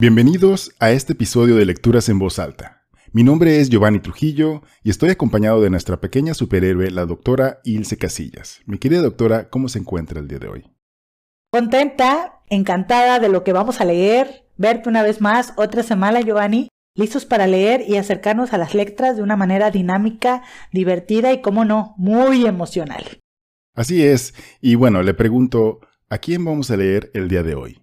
Bienvenidos a este episodio de Lecturas en Voz Alta. Mi nombre es Giovanni Trujillo y estoy acompañado de nuestra pequeña superhéroe, la doctora Ilse Casillas. Mi querida doctora, ¿cómo se encuentra el día de hoy? Contenta, encantada de lo que vamos a leer, verte una vez más, otra semana, Giovanni, listos para leer y acercarnos a las letras de una manera dinámica, divertida y, como no, muy emocional. Así es, y bueno, le pregunto, ¿a quién vamos a leer el día de hoy?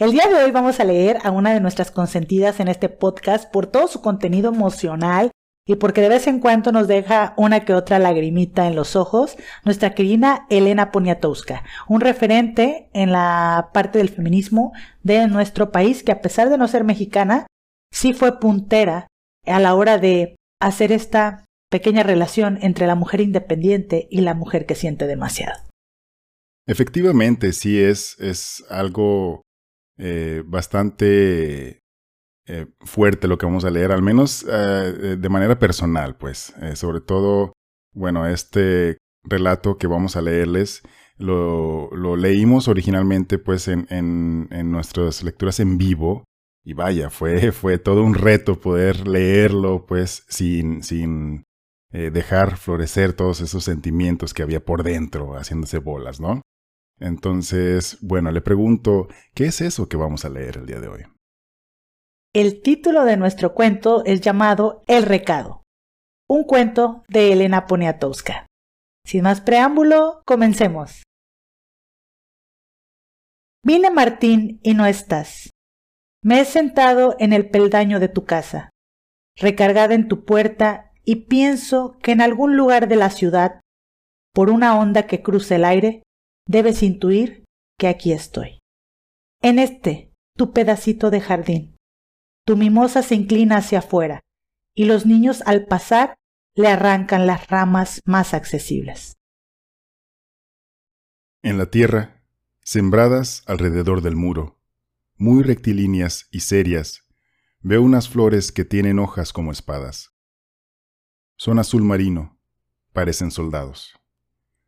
El día de hoy vamos a leer a una de nuestras consentidas en este podcast por todo su contenido emocional y porque de vez en cuando nos deja una que otra lagrimita en los ojos, nuestra querida Elena Poniatowska, un referente en la parte del feminismo de nuestro país que a pesar de no ser mexicana, sí fue puntera a la hora de hacer esta pequeña relación entre la mujer independiente y la mujer que siente demasiado. Efectivamente, sí es, es algo eh, bastante eh, fuerte lo que vamos a leer, al menos eh, de manera personal, pues. sobre todo, bueno, este relato que vamos a leerles lo, lo leímos originalmente, pues, en, en, en, nuestras lecturas en vivo. Y vaya, fue, fue todo un reto poder leerlo, pues, sin, sin dejar florecer todos esos sentimientos que había por dentro, haciéndose bolas, ¿no? Entonces, bueno, le pregunto, ¿qué es eso que vamos a leer el día de hoy? El título de nuestro cuento es llamado El Recado, un cuento de Elena Poniatowska. Sin más preámbulo, comencemos. Vine Martín y no estás. Me he sentado en el peldaño de tu casa, recargada en tu puerta, y pienso que en algún lugar de la ciudad, por una onda que cruza el aire, debes intuir que aquí estoy. En este, tu pedacito de jardín. Tu mimosa se inclina hacia afuera y los niños al pasar le arrancan las ramas más accesibles. En la tierra, sembradas alrededor del muro, muy rectilíneas y serias, veo unas flores que tienen hojas como espadas. Son azul marino, parecen soldados.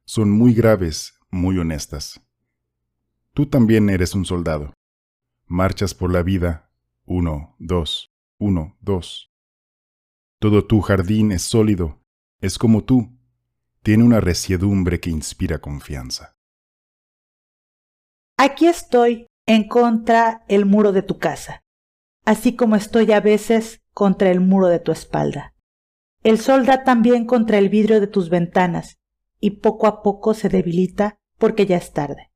Son muy graves muy honestas. Tú también eres un soldado. Marchas por la vida, uno, dos, uno, dos. Todo tu jardín es sólido, es como tú, tiene una resiedumbre que inspira confianza. Aquí estoy en contra el muro de tu casa, así como estoy a veces contra el muro de tu espalda. El sol da también contra el vidrio de tus ventanas, y poco a poco se debilita porque ya es tarde.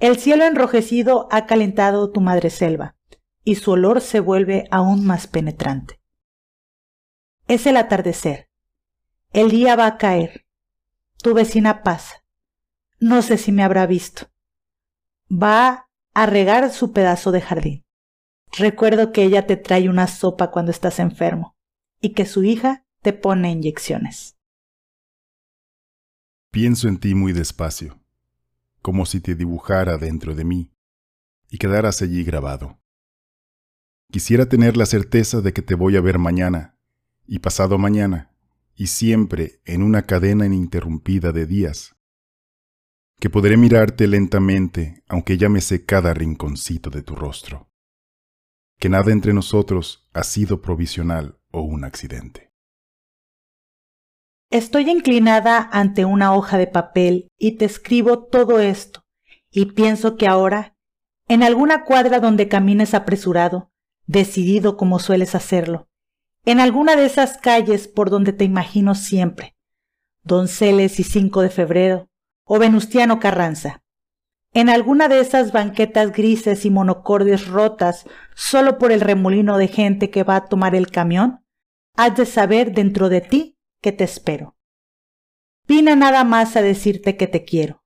El cielo enrojecido ha calentado tu madre selva, y su olor se vuelve aún más penetrante. Es el atardecer. El día va a caer. Tu vecina pasa. No sé si me habrá visto. Va a regar su pedazo de jardín. Recuerdo que ella te trae una sopa cuando estás enfermo y que su hija te pone inyecciones. Pienso en ti muy despacio como si te dibujara dentro de mí y quedaras allí grabado. Quisiera tener la certeza de que te voy a ver mañana y pasado mañana y siempre en una cadena ininterrumpida de días, que podré mirarte lentamente aunque ya sé cada rinconcito de tu rostro, que nada entre nosotros ha sido provisional o un accidente. Estoy inclinada ante una hoja de papel y te escribo todo esto, y pienso que ahora, en alguna cuadra donde camines apresurado, decidido como sueles hacerlo, en alguna de esas calles por donde te imagino siempre, Donceles y 5 de febrero, o Venustiano Carranza, en alguna de esas banquetas grises y monocordes rotas solo por el remolino de gente que va a tomar el camión, has de saber dentro de ti que te espero. Vine nada más a decirte que te quiero,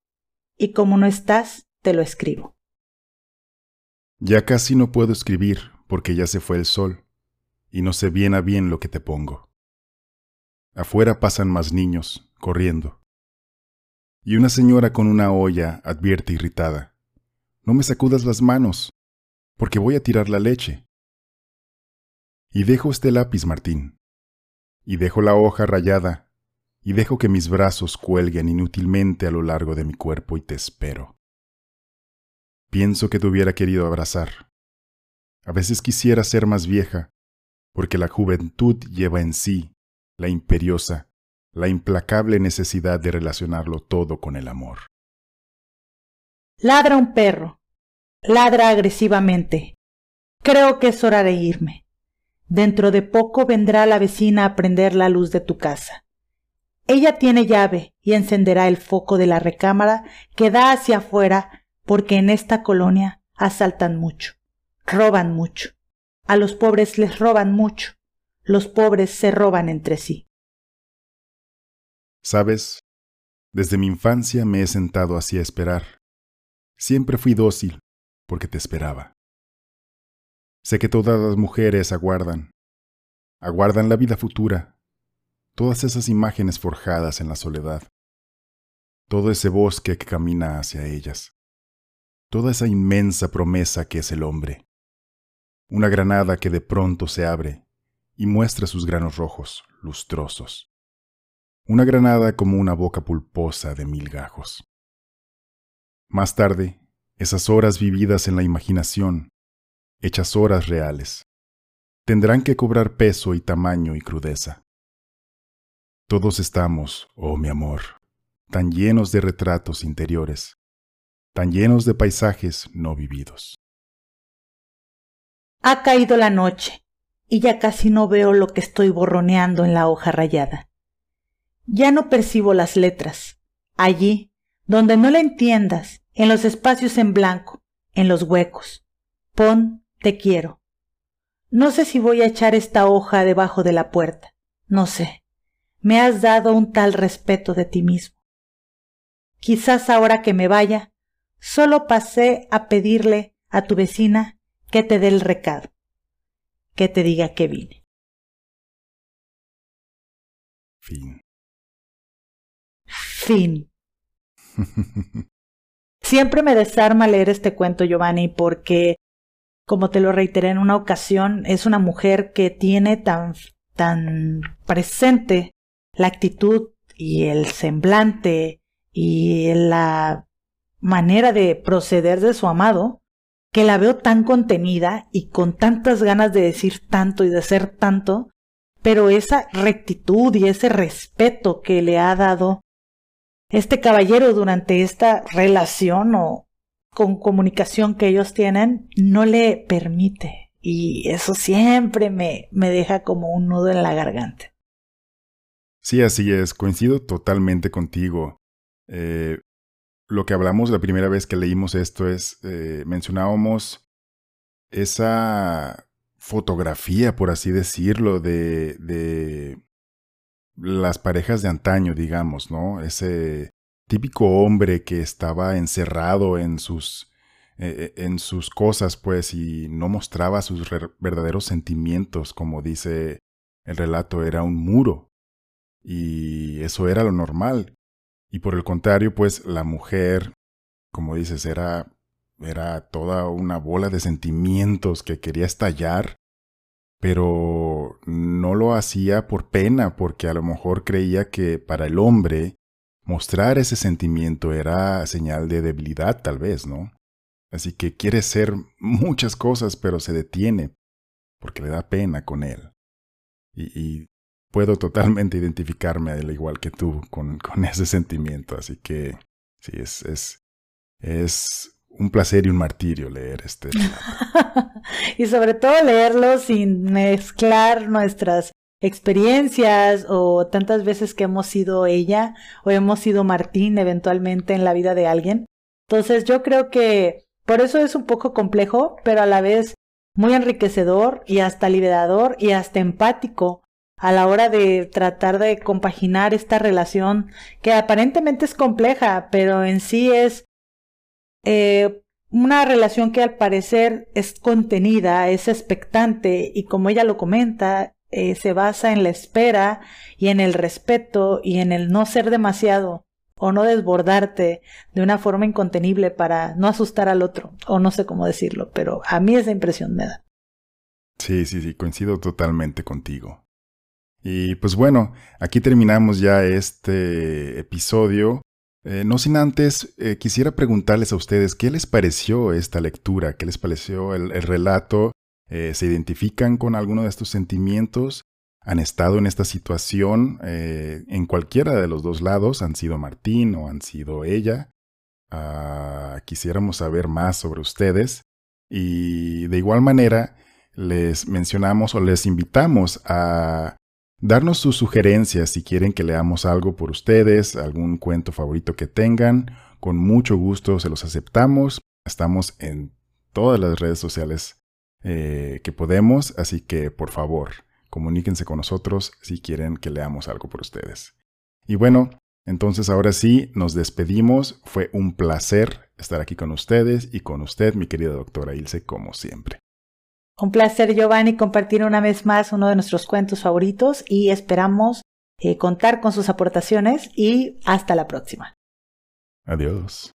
y como no estás, te lo escribo. Ya casi no puedo escribir porque ya se fue el sol, y no sé bien a bien lo que te pongo. Afuera pasan más niños, corriendo. Y una señora con una olla advierte irritada, No me sacudas las manos, porque voy a tirar la leche. Y dejo este lápiz, Martín, y dejo la hoja rayada, y dejo que mis brazos cuelguen inútilmente a lo largo de mi cuerpo y te espero. Pienso que te hubiera querido abrazar, A veces quisiera ser más vieja, porque la juventud lleva en sí la imperiosa, la implacable necesidad de relacionarlo todo con el amor. Ladra un perro. Ladra agresivamente. Creo que es hora de irme. Dentro de poco vendrá la vecina a prender la luz de tu casa. Ella tiene llave y encenderá el foco de la recámara que da hacia afuera porque en esta colonia asaltan mucho, roban mucho. A los pobres les roban mucho. Los pobres se roban entre sí. Sabes, desde mi infancia me he sentado así a esperar. Siempre fui dócil, porque te esperaba. Sé que todas las mujeres aguardan, aguardan la vida futura, todas esas imágenes forjadas en la soledad, todo ese bosque que camina hacia ellas, toda esa inmensa promesa que es el hombre, una granada que de pronto se abre y muestra sus granos rojos, lustrosos, una granada como una boca pulposa de mil gajos. Más tarde, esas horas vividas en la imaginación, hechas horas reales, tendrán que cobrar peso y tamaño y crudeza. Todos estamos, oh mi amor, tan llenos de retratos interiores, tan llenos de paisajes no vividos. Ha caído la noche y ya casi no veo lo que estoy borroneando en la hoja rayada. Ya no percibo las letras. Allí, donde no la entiendas, en los espacios en blanco, en los huecos. Pon te quiero. No sé si voy a echar esta hoja debajo de la puerta. No sé. Me has dado un tal respeto de ti mismo. Quizás ahora que me vaya, solo pasé a pedirle a tu vecina que te dé el recado, que te diga que vine. Fin. Fin. Siempre me desarma leer este cuento, Giovanni, porque, como te lo reiteré en una ocasión, es una mujer que tiene tan, tan presente la actitud y el semblante y la manera de proceder de su amado, que la veo tan contenida y con tantas ganas de decir tanto y de ser tanto, pero esa rectitud y ese respeto que le ha dado este caballero durante esta relación o con comunicación que ellos tienen no le permite. Y eso siempre me, me deja como un nudo en la garganta. Sí, así es, coincido totalmente contigo. Eh, lo que hablamos la primera vez que leímos esto es, eh, mencionábamos esa fotografía, por así decirlo, de, de las parejas de antaño, digamos, ¿no? Ese típico hombre que estaba encerrado en sus, eh, eh, en sus cosas, pues, y no mostraba sus verdaderos sentimientos, como dice el relato, era un muro. Y eso era lo normal. Y por el contrario, pues, la mujer, como dices, era, era toda una bola de sentimientos que quería estallar pero no lo hacía por pena, porque a lo mejor creía que para el hombre mostrar ese sentimiento era señal de debilidad tal vez, ¿no? Así que quiere ser muchas cosas, pero se detiene porque le da pena con él. Y, puedo totalmente identificarme, al igual que tú, con, con ese sentimiento. Así que sí, es, es, es un placer y un martirio leer este y sobre todo leerlo sin mezclar nuestras experiencias o tantas veces que hemos sido ella o hemos sido Martín eventualmente en la vida de alguien. Entonces yo creo que por eso es un poco complejo, pero a la vez muy enriquecedor y hasta liberador y hasta empático a la hora de tratar de compaginar esta relación que aparentemente es compleja, pero en sí es eh, una relación que al parecer es contenida, es expectante y como ella lo comenta, eh, se basa en la espera y en el respeto y en el no ser demasiado o no desbordarte de una forma incontenible para no asustar al otro, o no sé cómo decirlo, pero a mí esa impresión me da. Sí, sí, sí, coincido totalmente contigo. Y pues bueno, aquí terminamos ya este episodio. Eh, no sin antes, eh, quisiera preguntarles a ustedes qué les pareció esta lectura, qué les pareció el, relato. Eh, se identifican con alguno de estos sentimientos, han estado en esta situación eh, en cualquiera de los dos lados, han sido Martín o han sido ella. Ah, quisiéramos saber más sobre ustedes y de igual manera les mencionamos o les invitamos a darnos sus sugerencias si quieren que leamos algo por ustedes, algún cuento favorito que tengan. Con mucho gusto se los aceptamos. Estamos en todas las redes sociales eh, que podemos, así que por favor, comuníquense con nosotros si quieren que leamos algo por ustedes. Y bueno, entonces ahora sí, nos despedimos. Fue un placer estar aquí con ustedes y con usted, mi querida doctora Ilse, como siempre. Un placer, Giovanni, compartir una vez más uno de nuestros cuentos favoritos y esperamos eh, contar con sus aportaciones y hasta la próxima. Adiós.